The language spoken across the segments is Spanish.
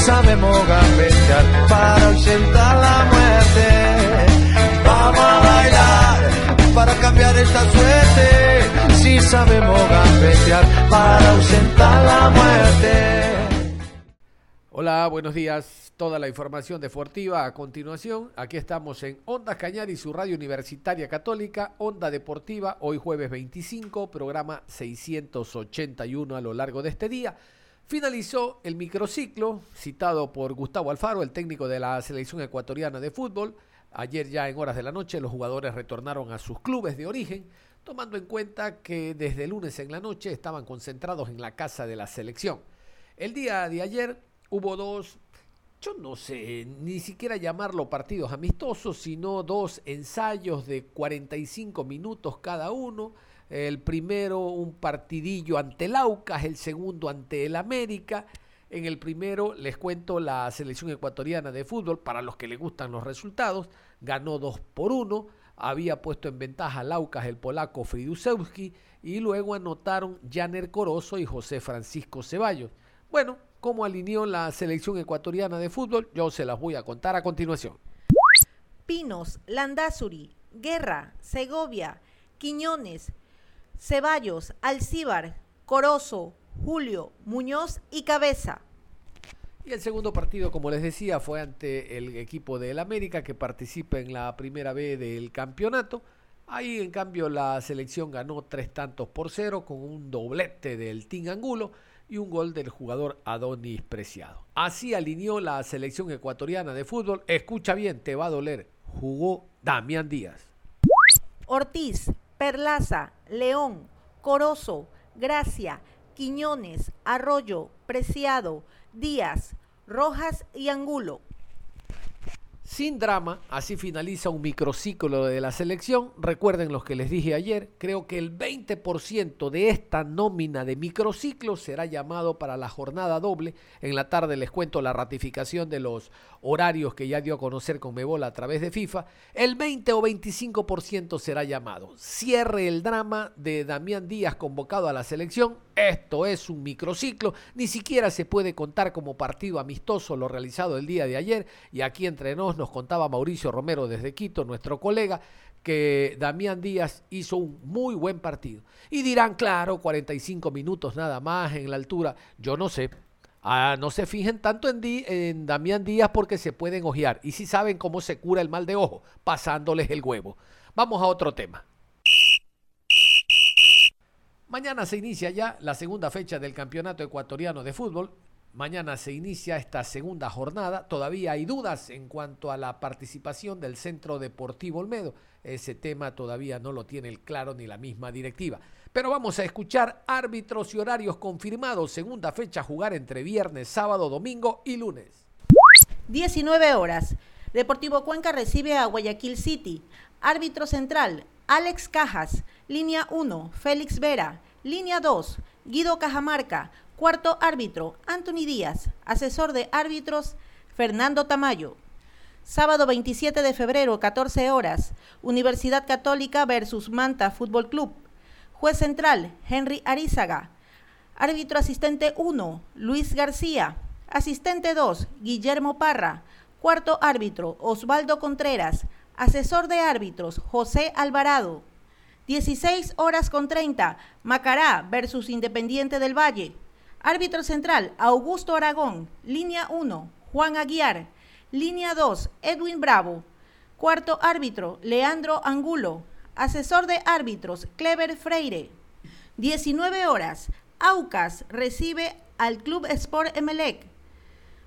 Sabemos gambetear para ausentar la muerte. Vamos a bailar para cambiar esta suerte. Si sabemos gambetear para ausentar la muerte. Hola, buenos días. Toda la información deportiva a continuación. Aquí estamos en Ondas Cañar y su radio universitaria católica, Onda Deportiva, hoy jueves 25, programa 681 a lo largo de este día. Finalizó el microciclo citado por Gustavo Alfaro, el técnico de la selección ecuatoriana de fútbol. Ayer ya en horas de la noche los jugadores retornaron a sus clubes de origen, tomando en cuenta que desde el lunes en la noche estaban concentrados en la casa de la selección. El día de ayer hubo dos, yo no sé, ni siquiera llamarlo partidos amistosos, sino dos ensayos de 45 minutos cada uno el primero un partidillo ante el Aucas, el segundo ante el América. En el primero les cuento la selección ecuatoriana de fútbol, para los que les gustan los resultados, ganó 2 por 1, había puesto en ventaja al Aucas el polaco Fridusewski y luego anotaron Janer Corozo y José Francisco Ceballos. Bueno, ¿cómo alineó la selección ecuatoriana de fútbol? Yo se las voy a contar a continuación. Pinos, Landazuri, Guerra, Segovia, Quiñones, Ceballos, Alcíbar, Corozo, Julio, Muñoz y Cabeza. Y el segundo partido, como les decía, fue ante el equipo del América que participa en la primera B del campeonato. Ahí, en cambio, la selección ganó tres tantos por cero con un doblete del Team Angulo y un gol del jugador Adonis Preciado. Así alineó la selección ecuatoriana de fútbol. Escucha bien, te va a doler. Jugó Damián Díaz. Ortiz, Perlaza, León, Corozo, Gracia, Quiñones, Arroyo, Preciado, Díaz, Rojas y Angulo. Sin drama, así finaliza un microciclo de la selección. Recuerden los que les dije ayer, creo que el 20% de esta nómina de microciclo será llamado para la jornada doble. En la tarde les cuento la ratificación de los horarios que ya dio a conocer con Mebola a través de FIFA. El 20 o 25% será llamado. Cierre el drama de Damián Díaz convocado a la selección. Esto es un microciclo. Ni siquiera se puede contar como partido amistoso lo realizado el día de ayer. Y aquí entre nos nos contaba Mauricio Romero desde Quito, nuestro colega, que Damián Díaz hizo un muy buen partido. Y dirán, claro, 45 minutos nada más en la altura. Yo no sé. Ah, no se fijen tanto en, Damián Díaz porque se pueden ojear. Y si saben cómo se cura el mal de ojo, pasándoles el huevo. Vamos a otro tema. Mañana se inicia ya la segunda fecha del Campeonato Ecuatoriano de Fútbol. Mañana se inicia esta segunda jornada. Todavía hay dudas en cuanto a la participación del Centro Deportivo Olmedo. Ese tema todavía no lo tiene el claro ni la misma directiva. Pero vamos a escuchar árbitros y horarios confirmados. Segunda fecha jugar entre viernes, sábado, domingo y lunes. 19 horas. Deportivo Cuenca recibe a Guayaquil City. Árbitro central, Alex Cajas. Línea 1, Félix Vera. Línea 2, Guido Cajamarca. Cuarto árbitro, Anthony Díaz. Asesor de árbitros, Fernando Tamayo. Sábado 27 de febrero, 14 horas. Universidad Católica versus Manta Fútbol Club. Juez central, Henry Arizaga. Árbitro asistente 1, Luis García. Asistente 2, Guillermo Parra. Cuarto árbitro, Osvaldo Contreras. Asesor de árbitros, José Alvarado. 16 horas con 30, Macará versus Independiente del Valle. Árbitro central, Augusto Aragón. Línea 1, Juan Aguiar. Línea 2, Edwin Bravo. Cuarto árbitro, Leandro Angulo. Asesor de árbitros, Clever Freire. 19 horas, Aucas recibe al Club Sport Emelec.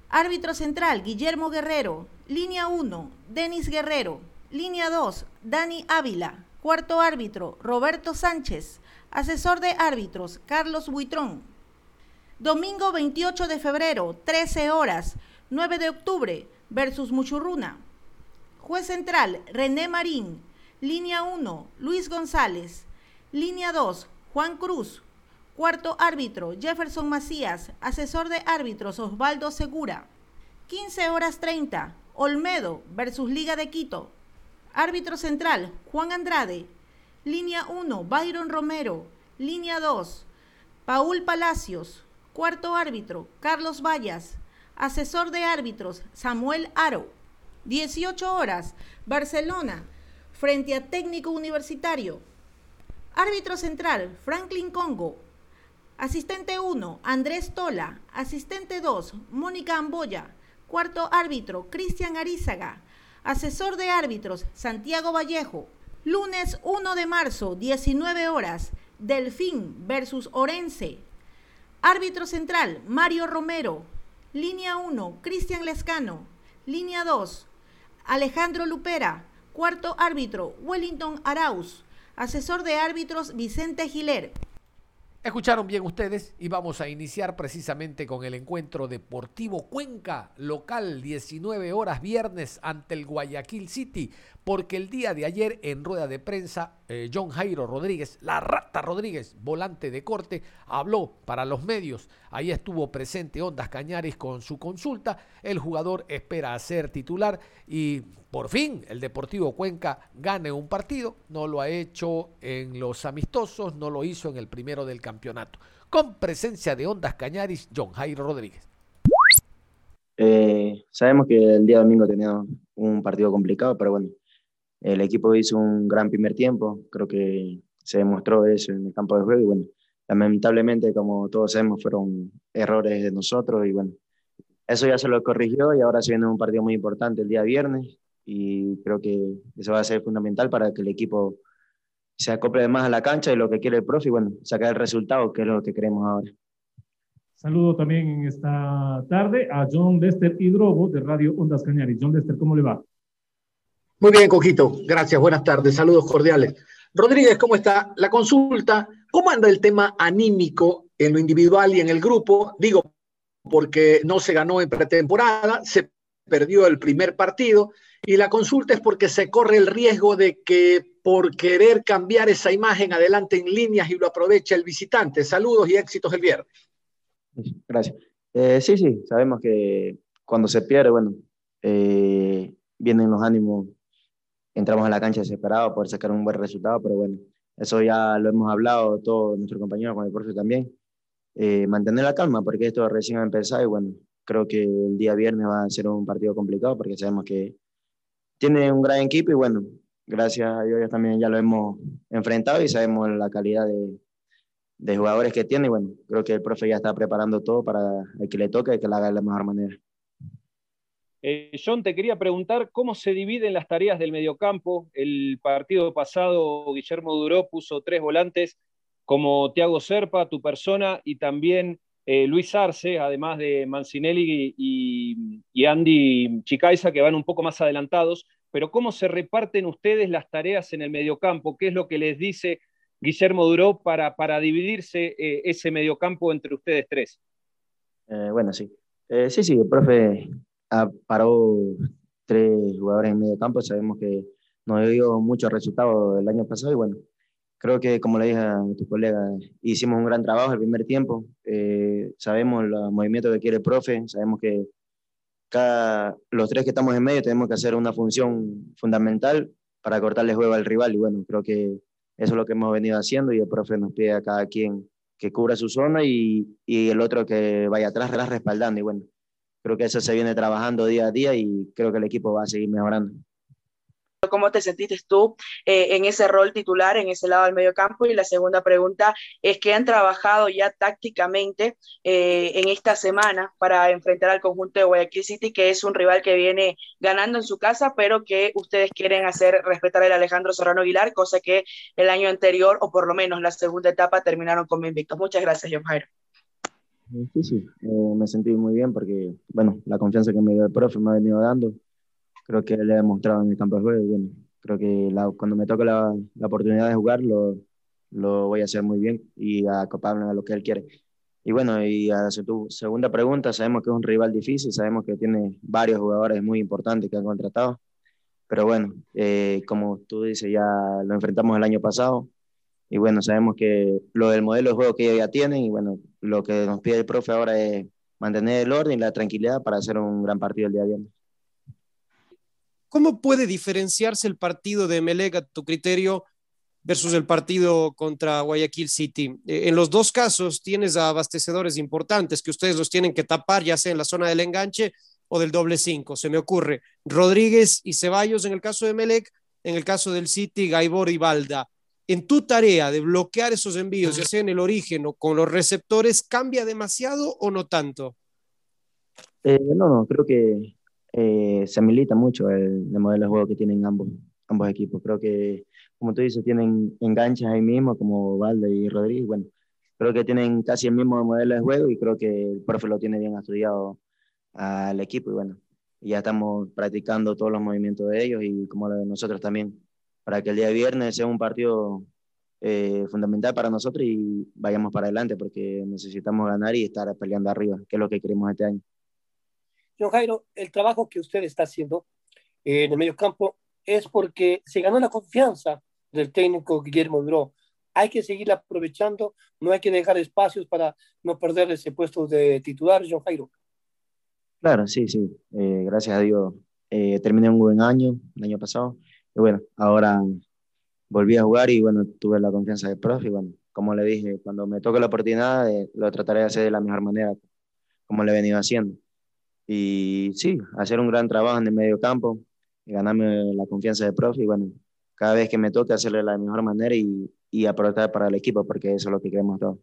Árbitro central, Guillermo Guerrero. Línea 1, Denis Guerrero. Línea 2, Dani Ávila. Cuarto árbitro, Roberto Sánchez. Asesor de árbitros, Carlos Buitrón. Domingo 28 de febrero, 13 horas, 9 de octubre, versus Muchurruna. Juez central, René Marín. Línea 1, Luis González. Línea 2, Juan Cruz. Cuarto árbitro, Jefferson Macías. Asesor de árbitros, Osvaldo Segura. 15 horas 30, Olmedo versus Liga de Quito. Árbitro central, Juan Andrade. Línea 1, Byron Romero. Línea 2, Paul Palacios. Cuarto árbitro, Carlos Vallas. Asesor de árbitros, Samuel Aro. 18 horas, Barcelona, frente a técnico universitario. Árbitro central, Franklin Congo. Asistente 1, Andrés Tola. Asistente 2, Mónica Amboya. Cuarto árbitro, Cristian Arizaga. Asesor de árbitros, Santiago Vallejo. Lunes 1 de marzo, 19 horas, Delfín versus Orense. Árbitro central, Mario Romero. Línea 1, Cristian Lescano. Línea 2, Alejandro Lupera. Cuarto árbitro, Wellington Arauz. Asesor de árbitros, Vicente Giler. Escucharon bien ustedes y vamos a iniciar precisamente con el encuentro Deportivo Cuenca, local 19 horas viernes ante el Guayaquil City, porque el día de ayer en rueda de prensa, eh, John Jairo Rodríguez, la rata Rodríguez, volante de corte, habló para los medios. Ahí estuvo presente Ondas Cañares con su consulta. El jugador espera ser titular y por fin el Deportivo Cuenca gane un partido. No lo ha hecho en los amistosos, no lo hizo en el primero del campeonato. Con presencia de Ondas Cañaris, John Jairo Rodríguez. Eh, sabemos que el día domingo tenía un partido complicado, pero bueno, el equipo hizo un gran primer tiempo, creo que se demostró eso en el campo de juego y bueno, lamentablemente, como todos sabemos, fueron errores de nosotros y bueno, eso ya se lo corrigió y ahora se viene un partido muy importante el día viernes y creo que eso va a ser fundamental para que el equipo se acople más a la cancha y lo que quiere el profe y bueno, sacar el resultado, que es lo que queremos ahora. Saludo también en esta tarde a John Lester Hidrobo de Radio Ondas Cañaris. John Lester, ¿cómo le va? Muy bien, Cojito. Gracias. Buenas tardes. Saludos cordiales. Rodríguez, ¿cómo está? La consulta, ¿cómo anda el tema anímico en lo individual y en el grupo? Digo, porque no se ganó en pretemporada, se perdió el primer partido y la consulta es porque se corre el riesgo de que por querer cambiar esa imagen adelante en líneas y lo aprovecha el visitante. Saludos y éxitos el viernes. Gracias. Eh, sí, sí, sabemos que cuando se pierde, bueno, eh, vienen los ánimos entramos a la cancha desesperados por sacar un buen resultado, pero bueno, eso ya lo hemos hablado todos nuestros compañeros con el profe también. Eh, mantener la calma porque esto recién ha empezado y bueno, creo que el día viernes va a ser un partido complicado porque sabemos que tiene un gran equipo y bueno, gracias a Dios ya también ya lo hemos enfrentado y sabemos la calidad de, de jugadores que tiene y bueno, creo que el profe ya está preparando todo para el que le toque y que lo haga de la mejor manera. Eh, John, te quería preguntar cómo se dividen las tareas del mediocampo. El partido pasado, Guillermo Duró puso tres volantes como Thiago Serpa, tu persona, y también eh, Luis Arce, además de Mancinelli y, Andy Chicaiza, que van un poco más adelantados. Pero ¿cómo se reparten ustedes las tareas en el mediocampo? ¿Qué es lo que les dice Guillermo Duró para, dividirse eh, ese mediocampo entre ustedes tres? bueno, sí. sí, sí, el profe parado tres jugadores en medio campo. Sabemos que nos dio muchos resultados el año pasado y bueno, creo que como le dije a tu colega, hicimos un gran trabajo el primer tiempo. Eh, sabemos los movimientos que quiere el profe, sabemos que cada, los tres que estamos en medio tenemos que hacer una función fundamental para cortarle juego al rival y bueno, creo que eso es lo que hemos venido haciendo y el profe nos pide a cada quien que cubra su zona y, y el otro que vaya atrás respaldando y bueno, creo que eso se viene trabajando día a día y creo que el equipo va a seguir mejorando. ¿Cómo te sentiste tú eh, en ese rol titular, en ese lado del medio campo? Y la segunda pregunta es que han trabajado ya tácticamente eh, en esta semana para enfrentar al conjunto de Guayaquil City, que es un rival que viene ganando en su casa, pero que ustedes quieren hacer respetar el Alejandro Serrano Aguilar, cosa que el año anterior, o por lo menos la segunda etapa, terminaron con invictos. Muchas gracias, John Jairo. Sí, sí, eh, me sentí muy bien porque, bueno, la confianza que me dio el profe me ha venido dando. Creo que le he demostrado en el campo de juego. Bueno, creo que cuando me toque la, la, oportunidad de jugar, lo, lo voy a hacer muy bien y acoparme a lo que él quiere. Y bueno, y a tu segunda pregunta, sabemos que es un rival difícil, sabemos que tiene varios jugadores muy importantes que han contratado, pero bueno, eh, como tú dices, ya lo enfrentamos el año pasado y bueno, sabemos que lo del modelo de juego que ellos ya tienen y bueno, lo que nos pide el profe ahora es mantener el orden y la tranquilidad para hacer un gran partido el día viernes. ¿Cómo puede diferenciarse el partido de Melega, a tu criterio, versus el partido contra Guayaquil City. Eh, en los dos casos tienes abastecedores importantes que ustedes los tienen que tapar, ya sea en la zona del enganche o del doble cinco. Se me ocurre Rodríguez y Ceballos en el caso de Melec, en el caso del City, Gaibor y Balda. En tu tarea de bloquear esos envíos, ya sea en el origen o con los receptores, ¿cambia demasiado o no tanto? Eh, no, no, creo que eh, se milita mucho el, el, modelo de juego que tienen ambos, ambos equipos. Creo que como tú dices, tienen enganches ahí mismo, como Valde y Rodríguez. Bueno, creo que tienen casi el mismo modelo de juego y creo que el profe lo tiene bien estudiado al equipo. Y bueno, ya estamos practicando todos los movimientos de ellos y como de nosotros también, para que el día de viernes sea un partido eh, fundamental para nosotros y vayamos para adelante porque necesitamos ganar y estar peleando arriba, que es lo que queremos este año. Jairo, el trabajo que usted está haciendo en el medio campo es porque se ganó la confianza del técnico Guillermo Duró. Hay que seguir aprovechando, no hay que dejar espacios para no perder ese puesto de titular, Jairo. Claro, sí, sí. Eh, gracias a Dios eh, terminé un buen año, el año pasado. Y bueno, ahora volví a jugar y bueno, tuve la confianza del profe. Y bueno, como le dije, cuando me toque la oportunidad, eh, lo trataré de hacer de la mejor manera, como le he venido haciendo. Y sí, hacer un gran trabajo en el medio campo, ganarme la confianza del profe y bueno, cada vez que me toque hacerlo de la mejor manera y, y aprovechar para el equipo, porque eso es lo que queremos todos.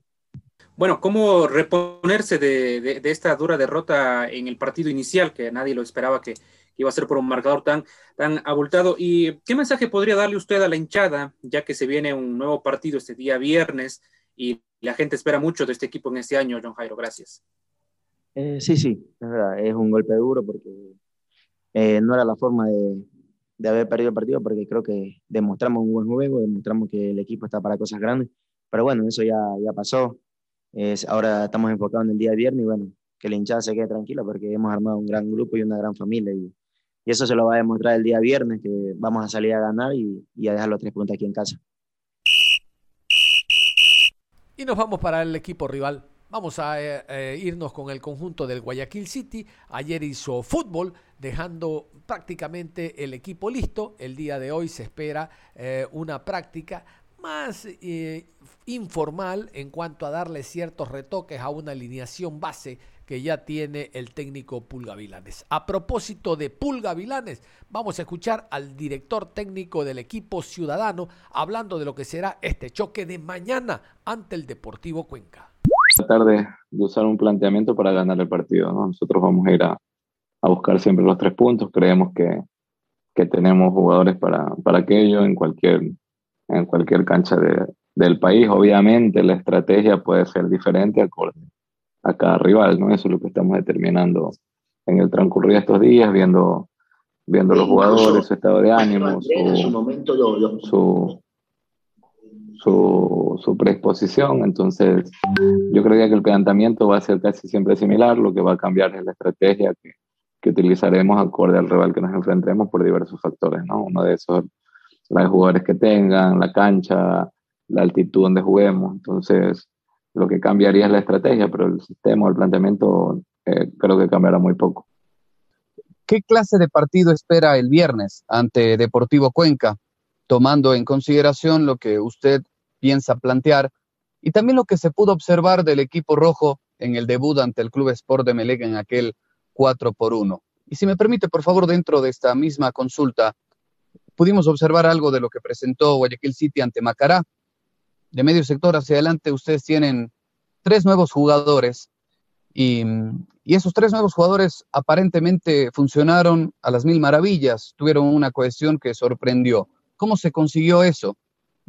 Bueno, ¿cómo reponerse de, de, esta dura derrota en el partido inicial, que nadie lo esperaba que, iba a ser por un marcador tan, tan abultado? ¿Y qué mensaje podría darle usted a la hinchada, ya que se viene un nuevo partido este día viernes y la gente espera mucho de este equipo en este año, John Jairo? Gracias. Eh, sí, sí, es verdad, es un golpe duro porque eh, no era la forma de, de haber perdido el partido porque creo que demostramos un buen juego, demostramos que el equipo está para cosas grandes, pero bueno, eso ya, ya pasó. Ahora estamos enfocados en el día de viernes y bueno, que la hinchada se quede tranquila porque hemos armado un gran grupo y una gran familia y, y eso se lo va a demostrar el día viernes, que vamos a salir a ganar y, y a dejar los tres puntos aquí en casa. Y nos vamos para el equipo rival. Vamos a eh, eh, irnos con el conjunto del Guayaquil City. Ayer hizo fútbol, dejando prácticamente el equipo listo. El día de hoy se espera eh, una práctica más informal en cuanto a darle ciertos retoques a una alineación base que ya tiene el técnico Pulga Vilanes. A propósito de Pulga Vilanes, vamos a escuchar al director técnico del equipo ciudadano hablando de lo que será este choque de mañana ante el Deportivo Cuenca tratar de, usar un planteamiento para ganar el partido. Nosotros vamos a ir a, buscar siempre los tres puntos. Creemos que, tenemos jugadores para, para aquello en cualquier, en cualquier cancha del país. Obviamente la estrategia puede ser diferente acorde a cada rival, ¿no? Eso es lo que estamos determinando en el transcurrir de estos días, viendo, viendo los jugadores, su estado de ánimo, su, su, su. Entonces, yo creía que el planteamiento va a ser casi siempre similar. Lo que va a cambiar es la estrategia que, que utilizaremos acorde al rival que nos enfrentemos por diversos factores. ¿no? Uno de esos, los jugadores que tengan, la cancha, la altitud donde juguemos. Entonces, lo que cambiaría es la estrategia, pero el sistema, el planteamiento, eh, creo que cambiará muy poco. ¿Qué clase de partido espera el viernes ante Deportivo Cuenca, tomando en consideración lo que usted piensa plantear y también lo que se pudo observar del equipo rojo en el debut ante el Club Sport de Melec en aquel 4 por 1. Y si me permite, por favor, dentro de esta misma consulta, pudimos observar algo de lo que presentó Guayaquil City ante Macará. De medio sector hacia adelante, ustedes tienen tres nuevos jugadores y, esos tres nuevos jugadores aparentemente funcionaron a las mil maravillas, tuvieron una cohesión que sorprendió. ¿Cómo se consiguió eso?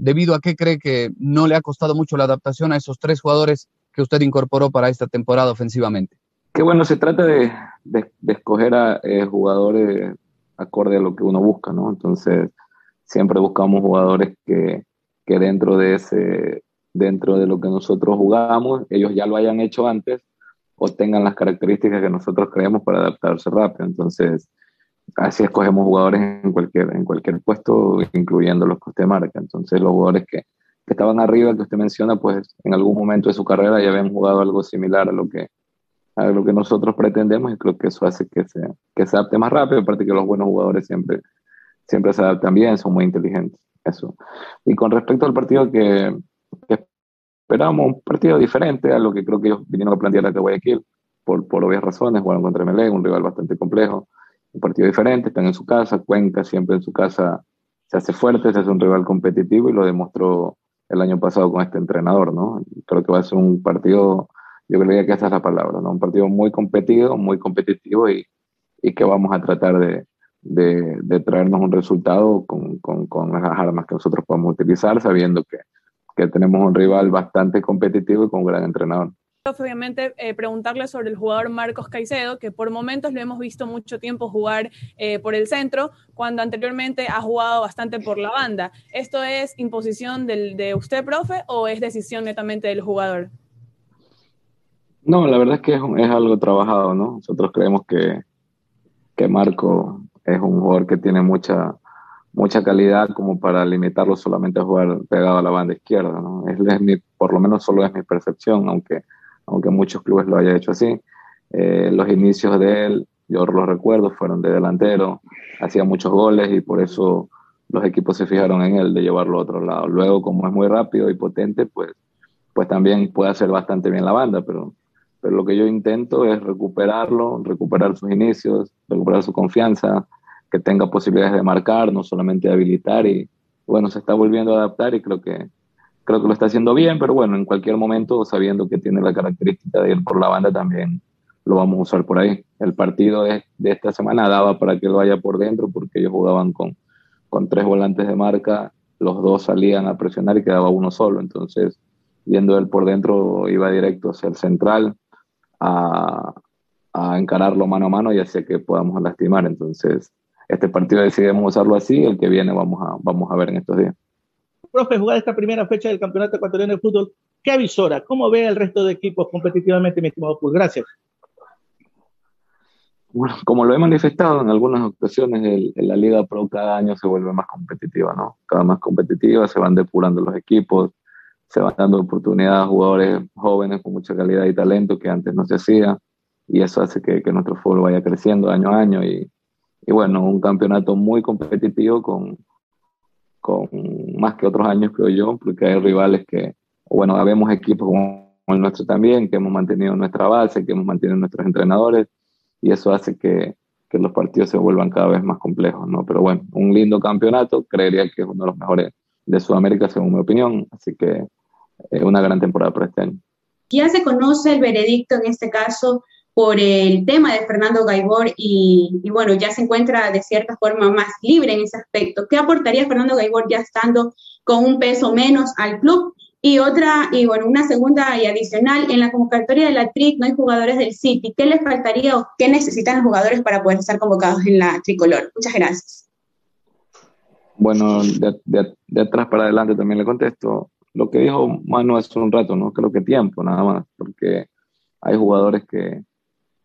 Debido a qué cree que no le ha costado mucho la adaptación a esos tres jugadores que usted incorporó para esta temporada ofensivamente? Que bueno, se trata de, de, escoger a eh, jugadores acorde a lo que uno busca, ¿no? Entonces, siempre buscamos jugadores que, que dentro de ese, dentro de lo que nosotros jugamos, ellos ya lo hayan hecho antes o tengan las características que nosotros creemos para adaptarse rápido. Entonces, así escogemos jugadores en cualquier, en cualquier puesto, incluyendo los que usted marca. Entonces, los jugadores que, estaban arriba, que usted menciona, pues en algún momento de su carrera ya habían jugado algo similar a lo que, a lo que nosotros pretendemos y creo que eso hace que se, que se adapte más rápido, aparte que los buenos jugadores siempre, siempre se adaptan bien, son muy inteligentes. Eso. Y con respecto al partido que, esperábamos, un partido diferente a lo que creo que ellos vinieron a plantear a Guayaquil, por, por obvias razones, jugaron contra Melé, un rival bastante complejo, un partido diferente, están en su casa, Cuenca siempre en su casa se hace fuerte, se hace un rival competitivo y lo demostró el año pasado con este entrenador, ¿no? Creo que va a ser un partido yo creo que esa es la palabra, ¿no? Un partido muy competido, muy competitivo y, y que vamos a tratar de, de, de traernos un resultado con, con, con, las armas que nosotros podemos utilizar, sabiendo que, que tenemos un rival bastante competitivo y con un gran entrenador obviamente eh, preguntarle sobre el jugador Marcos Caicedo, que por momentos lo hemos visto mucho tiempo jugar eh, por el centro, cuando anteriormente ha jugado bastante por la banda. ¿Esto es imposición del, de usted, profe, o es decisión netamente del jugador? No, la verdad es que es, es algo trabajado, ¿no? Nosotros creemos que, que Marco es un jugador que tiene mucha, mucha calidad como para limitarlo solamente a jugar pegado a la banda izquierda, ¿no? Es, es mi, por lo menos solo es mi percepción, aunque, aunque muchos clubes lo hayan hecho así. Eh, los inicios de él, yo los recuerdo, fueron de delantero, hacía muchos goles y por eso los equipos se fijaron en él de llevarlo a otro lado. Luego, como es muy rápido y potente, pues, pues también puede hacer bastante bien la banda, pero pero lo que yo intento es recuperarlo, recuperar sus inicios, recuperar su confianza, que tenga posibilidades de marcar, no solamente de habilitar y bueno, se está volviendo a adaptar y creo que creo que lo está haciendo bien, pero bueno, en cualquier momento, sabiendo que tiene la característica de ir por la banda, también lo vamos a usar por ahí. El partido de, de esta semana daba para que lo vaya por dentro, porque ellos jugaban con, con tres volantes de marca, los dos salían a presionar y quedaba uno solo, entonces, yendo él por dentro, iba directo hacia el central, a, a, encararlo mano a mano y hacia que podamos lastimar. Entonces, este partido decidimos usarlo así, el que viene vamos a, vamos a ver en estos días. Profe, jugar esta primera fecha del Campeonato Ecuatoriano de Fútbol, ¿qué avisora? ¿Cómo ve el resto de equipos competitivamente, mi estimado Pul? Gracias. Bueno, como lo he manifestado en algunas ocasiones, el, la Liga Pro cada año se vuelve más competitiva, ¿no? Cada más competitiva, se van depurando los equipos, se van dando oportunidades a jugadores jóvenes con mucha calidad y talento que antes no se hacía y eso hace que, que nuestro fútbol vaya creciendo año a año y, y, bueno, un campeonato muy competitivo con, con más que otros años, creo yo, porque hay rivales que, bueno, habemos equipos como el nuestro también, que hemos mantenido nuestra base, que hemos mantenido nuestros entrenadores y eso hace que, que los partidos se vuelvan cada vez más complejos, ¿no? Pero bueno, un lindo campeonato, creería que es uno de los mejores de Sudamérica, según mi opinión, así que eh, una gran temporada para este año. Ya se conoce el veredicto en este caso por el tema de Fernando Gaibor y, bueno, ya se encuentra de cierta forma más libre en ese aspecto. ¿Qué aportaría Fernando Gaibor ya estando con un peso menos al club? Y otra, y bueno, una segunda y adicional, en la convocatoria de la TRIC no hay jugadores del City. ¿Qué les faltaría o qué necesitan los jugadores para poder estar convocados en la tricolor? Muchas gracias. Bueno, de, de atrás para adelante también le contesto lo que dijo Manu hace un rato, no creo que tiempo nada más, porque hay jugadores que,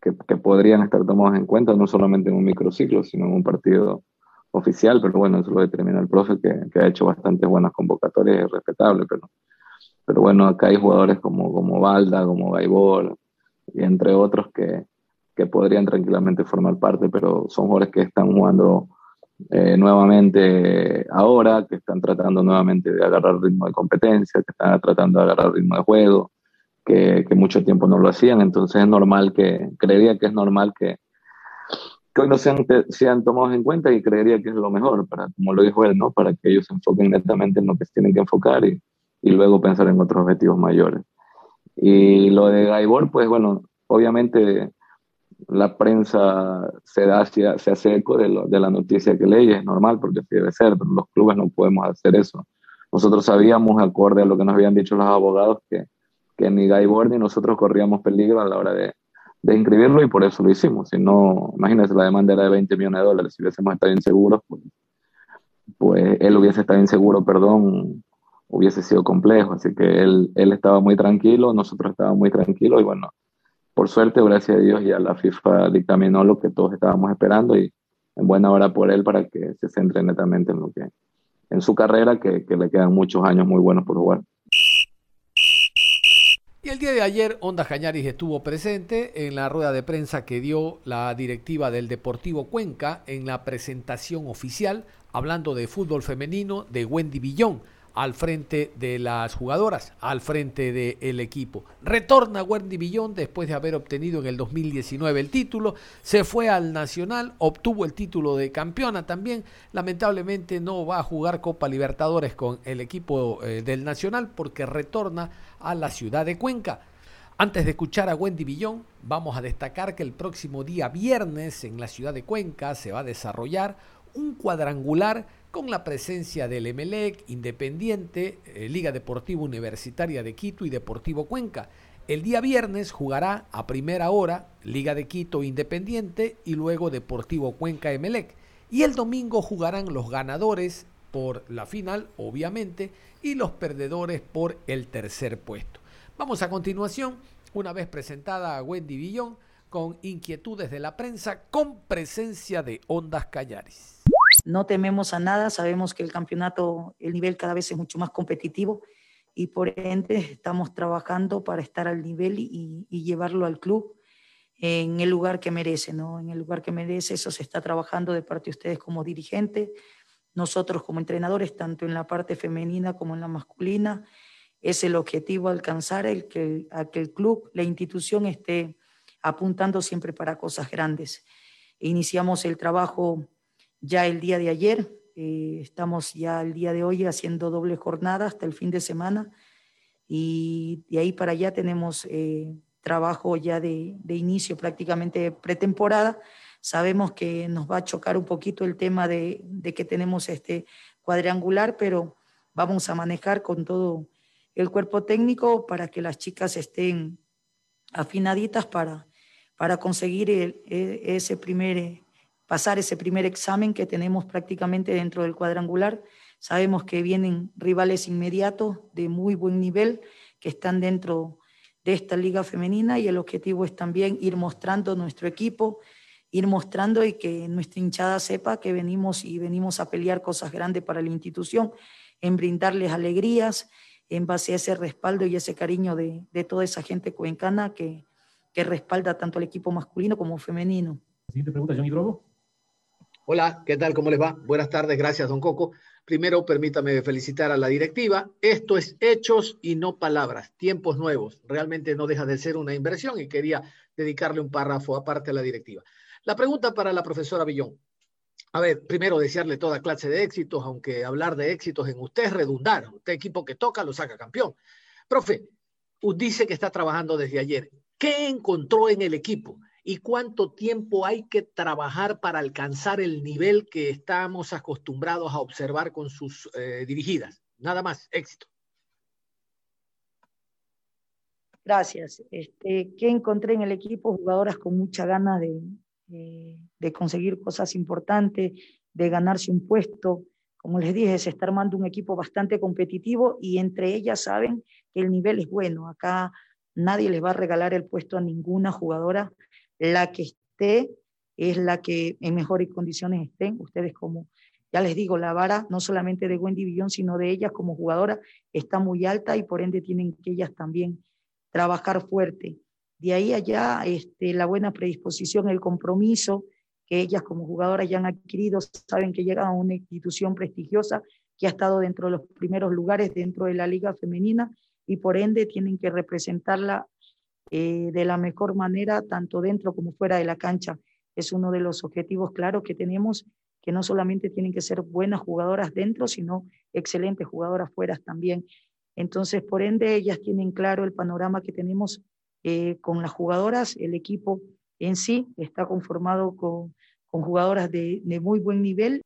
que, podrían estar tomados en cuenta no solamente en un microciclo, sino en un partido oficial, pero bueno, eso lo determina el profe que, ha hecho bastantes buenas convocatorias, es respetable, pero, pero bueno, acá hay jugadores como, como Valda, como Gaibor, y entre otros que, que podrían tranquilamente formar parte, pero son jugadores que están jugando eh, nuevamente ahora, que están tratando nuevamente de agarrar ritmo de competencia, que están tratando de agarrar ritmo de juego, que, que mucho tiempo no lo hacían, entonces es normal que, creería que es normal que, que hoy no sean, sean tomados en cuenta y creería que es lo mejor, para, como lo dijo él, ¿no? para que ellos se enfoquen netamente en lo que tienen que enfocar y, y luego pensar en otros objetivos mayores. Y lo de Gaibor, pues bueno, obviamente la prensa se da se hace eco de, lo, de la noticia que lee, es normal porque así debe ser, pero los clubes no podemos hacer eso. Nosotros sabíamos, acorde a lo que nos habían dicho los abogados, que, que ni Guy ni nosotros corríamos peligro a la hora de, de inscribirlo y por eso lo hicimos. Si no, imagínense, la demanda era de 20 millones de dólares. Si hubiésemos estado inseguros, pues, pues él hubiese estado inseguro, perdón, hubiese sido complejo. Así que él, él estaba muy tranquilo, nosotros estábamos muy tranquilos y bueno, por suerte, gracias a Dios, ya la FIFA dictaminó lo que todos estábamos esperando y en buena hora por él para que se centre netamente en lo que en su carrera, que, que le quedan muchos años muy buenos por jugar. Y el día de ayer, Onda Cañaris estuvo presente en la rueda de prensa que dio la directiva del Deportivo Cuenca en la presentación oficial, hablando de fútbol femenino de Wendy Villón al frente de las jugadoras, al frente del equipo. Retorna Wendy Villón después de haber obtenido en el 2019 el título, se fue al Nacional, obtuvo el título de campeona también, lamentablemente no va a jugar Copa Libertadores con el equipo eh, del Nacional porque retorna a la ciudad de Cuenca. Antes de escuchar a Wendy Villón, vamos a destacar que el próximo día viernes en la ciudad de Cuenca se va a desarrollar un cuadrangular con la presencia del Emelec, Independiente, eh, Liga Deportiva Universitaria de Quito y Deportivo Cuenca. El día viernes jugará a primera hora Liga de Quito Independiente y luego Deportivo Cuenca Emelec. Y el domingo jugarán los ganadores por la final, obviamente, y los perdedores por el tercer puesto. Vamos a continuación, una vez presentada a Wendy Villón, con inquietudes de la prensa, con presencia de Ondas Callares. No tememos a nada, sabemos que el campeonato, el nivel cada vez es mucho más competitivo y por ende estamos trabajando para estar al nivel y, llevarlo al club en el lugar que merece, ¿no? En el lugar que merece, eso se está trabajando de parte de ustedes como dirigentes, nosotros como entrenadores, tanto en la parte femenina como en la masculina, es el objetivo alcanzar el que, a que el club, la institución esté apuntando siempre para cosas grandes. Iniciamos el trabajo ya el día de ayer, eh, estamos ya el día de hoy haciendo doble jornada hasta el fin de semana y de ahí para allá tenemos eh, trabajo ya de, inicio prácticamente pretemporada. Sabemos que nos va a chocar un poquito el tema de, que tenemos este cuadrangular, pero vamos a manejar con todo el cuerpo técnico para que las chicas estén afinaditas para, para conseguir e, ese primer, pasar ese primer examen que tenemos prácticamente dentro del cuadrangular. Sabemos que vienen rivales inmediatos de muy buen nivel que están dentro de esta liga femenina y el objetivo es también ir mostrando nuestro equipo, ir mostrando y que nuestra hinchada sepa que venimos y venimos a pelear cosas grandes para la institución, en brindarles alegrías, en base a ese respaldo y ese cariño de, toda esa gente cuencana que, que respalda tanto al equipo masculino como femenino. Siguiente pregunta, Johnny Drobo. Hola, ¿qué tal? ¿Cómo les va? Buenas tardes, gracias, don Coco. Primero, permítame felicitar a la directiva. Esto es hechos y no palabras, tiempos nuevos. Realmente no deja de ser una inversión y quería dedicarle un párrafo aparte a la directiva. La pregunta para la profesora Villón. A ver, primero desearle toda clase de éxitos, aunque hablar de éxitos en usted es redundar. Usted equipo que toca lo saca campeón. Profe, dice que está trabajando desde ayer. ¿Qué encontró en el equipo? ¿Y cuánto tiempo hay que trabajar para alcanzar el nivel que estamos acostumbrados a observar con sus eh, dirigidas? Nada más, éxito. Gracias. Este, ¿Qué encontré en el equipo? Jugadoras con mucha ganas de, de, conseguir cosas importantes, de ganarse un puesto. Como les dije, se está armando un equipo bastante competitivo y entre ellas saben que el nivel es bueno. Acá nadie les va a regalar el puesto a ninguna jugadora. La que esté es la que en mejores condiciones estén. Ustedes como, ya les digo, la vara no solamente de Wendy Villón, sino de ellas como jugadora está muy alta y por ende tienen que ellas también trabajar fuerte. De ahí allá, este, la buena predisposición, el compromiso que ellas como jugadoras ya han adquirido, saben que llegan a una institución prestigiosa que ha estado dentro de los primeros lugares dentro de la liga femenina y por ende tienen que representarla eh, de la mejor manera, tanto dentro como fuera de la cancha. Es uno de los objetivos claros que tenemos, que no solamente tienen que ser buenas jugadoras dentro, sino excelentes jugadoras fuera también. Entonces, por ende, ellas tienen claro el panorama que tenemos eh, con las jugadoras. El equipo en sí está conformado con, con jugadoras de, de muy buen nivel.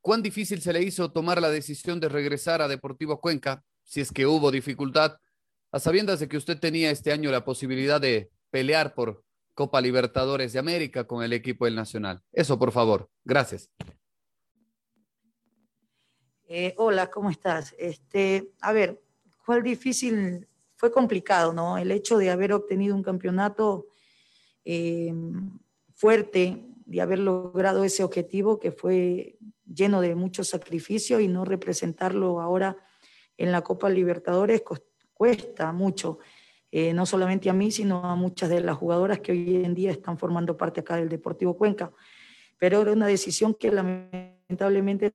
¿Cuán difícil se le hizo tomar la decisión de regresar a Deportivo Cuenca, si es que hubo dificultad? A sabiendas de que usted tenía este año la posibilidad de pelear por, Copa Libertadores de América con el equipo del Nacional. Eso, por favor. Gracias. Eh, hola, ¿cómo estás? Este, a ver, fue difícil, fue complicado, ¿no? El hecho de haber obtenido un campeonato eh, fuerte, de haber logrado ese objetivo que fue lleno de mucho sacrificio y no representarlo ahora en la Copa Libertadores cuesta mucho, eh, no solamente a mí, sino a muchas de las jugadoras que hoy en día están formando parte acá del Deportivo Cuenca. Pero era una decisión que lamentablemente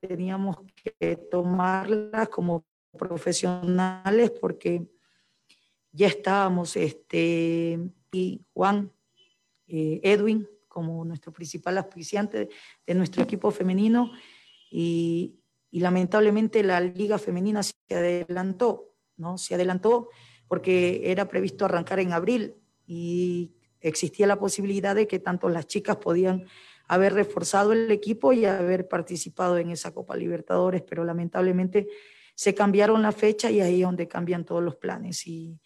teníamos que tomarla como profesionales porque ya estábamos, este, y Juan, eh, Edwin, como nuestro principal auspiciante de nuestro equipo femenino, y, y, lamentablemente la liga femenina se adelantó, ¿no? Se adelantó porque era previsto arrancar en abril y existía la posibilidad de que tanto las chicas podían haber reforzado el equipo y haber participado en esa Copa Libertadores, pero lamentablemente se cambiaron la fecha y ahí es donde cambian todos los planes. Y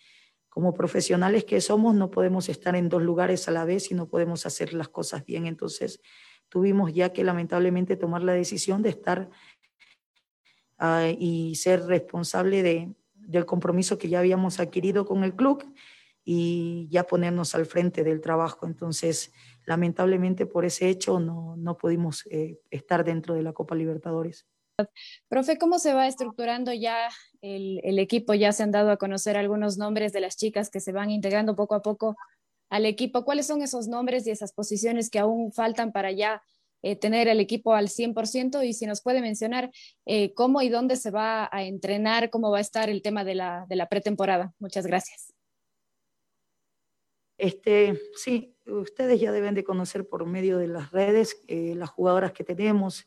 como profesionales que somos, no podemos estar en dos lugares a la vez y no podemos hacer las cosas bien. Entonces tuvimos ya que lamentablemente tomar la decisión de estar uh, y ser responsable de, del compromiso que ya habíamos adquirido con el club y ya ponernos al frente del trabajo. Entonces, lamentablemente por ese hecho no, no pudimos eh, estar dentro de la Copa Libertadores. Profe, ¿cómo se va estructurando ya el, el, equipo? Ya se han dado a conocer algunos nombres de las chicas que se van integrando poco a poco al equipo. ¿Cuáles son esos nombres y esas posiciones que aún faltan para ya eh, tener el equipo al 100%? Y si nos puede mencionar eh, cómo y dónde se va a entrenar, cómo va a estar el tema de la, de la pretemporada. Muchas gracias. Este, sí, ustedes ya deben de conocer por medio de las redes eh, las jugadoras que tenemos.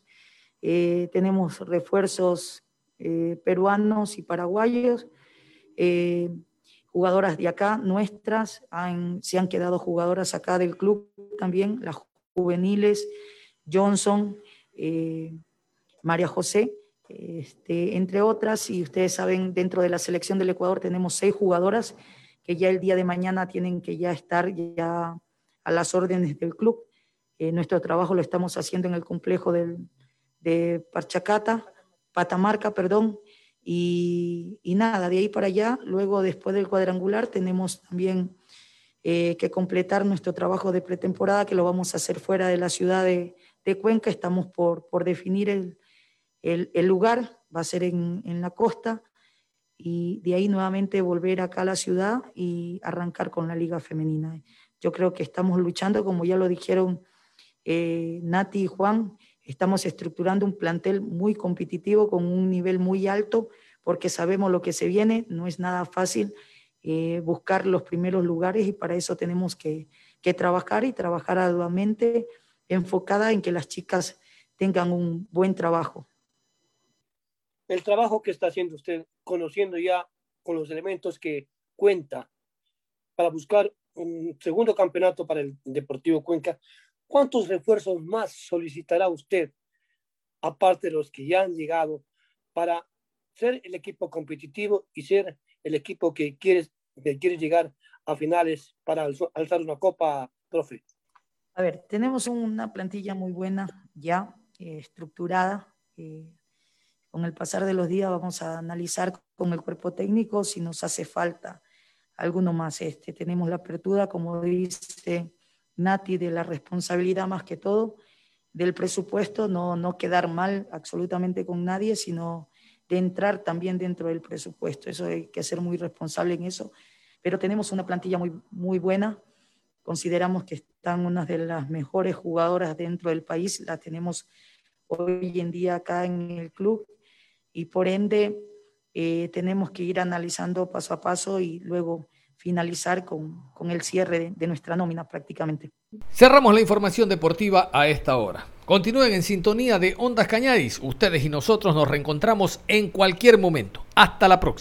Tenemos refuerzos peruanos y paraguayos. Jugadoras de acá, nuestras, se han quedado jugadoras acá del club también, las juveniles, Johnson, eh, María José, este, entre otras, y ustedes saben, dentro de la selección del Ecuador tenemos seis jugadoras que ya el día de mañana tienen que ya estar ya a las órdenes del club. Eh, nuestro trabajo lo estamos haciendo en el complejo de Parchacata, Patamarca, perdón, y, y, nada, de ahí para allá, luego después del cuadrangular tenemos también eh, que completar nuestro trabajo de pretemporada, que lo vamos a hacer fuera de la ciudad de, de Cuenca, estamos por, por definir el, el, lugar, va a ser en, en la costa, y de ahí nuevamente volver acá a la ciudad y arrancar con la liga femenina. Yo creo que estamos luchando, como ya lo dijeron eh, Nati y Juan, estamos estructurando un plantel muy competitivo con un nivel muy alto porque sabemos lo que se viene, no es nada fácil eh, buscar los primeros lugares y para eso tenemos que, que trabajar y trabajar arduamente enfocada en que las chicas tengan un buen trabajo el trabajo que está haciendo usted, conociendo ya con los elementos que cuenta para buscar un segundo campeonato para el Deportivo Cuenca, ¿cuántos refuerzos más solicitará usted, aparte de los que ya han llegado, para ser el equipo competitivo y ser el equipo que quiere, que quiere llegar a finales para alzar una copa, profe? A ver, tenemos una plantilla muy buena ya eh, estructurada. Eh, con el pasar de los días vamos a analizar con el cuerpo técnico si nos hace falta alguno más. Este, tenemos la apertura, como dice Nati, de la responsabilidad más que todo, del presupuesto, no, no quedar mal absolutamente con nadie, sino de entrar también dentro del presupuesto. Eso hay que ser muy responsable en eso. Pero tenemos una plantilla muy, muy buena. Consideramos que están unas de las mejores jugadoras dentro del país. Las tenemos hoy en día acá en el club y por ende eh, tenemos que ir analizando paso a paso y luego finalizar con, con el cierre de, de, nuestra nómina prácticamente. Cerramos la información deportiva a esta hora. Continúen en sintonía de Ondas Cañadis. Ustedes y nosotros nos reencontramos en cualquier momento. Hasta la próxima.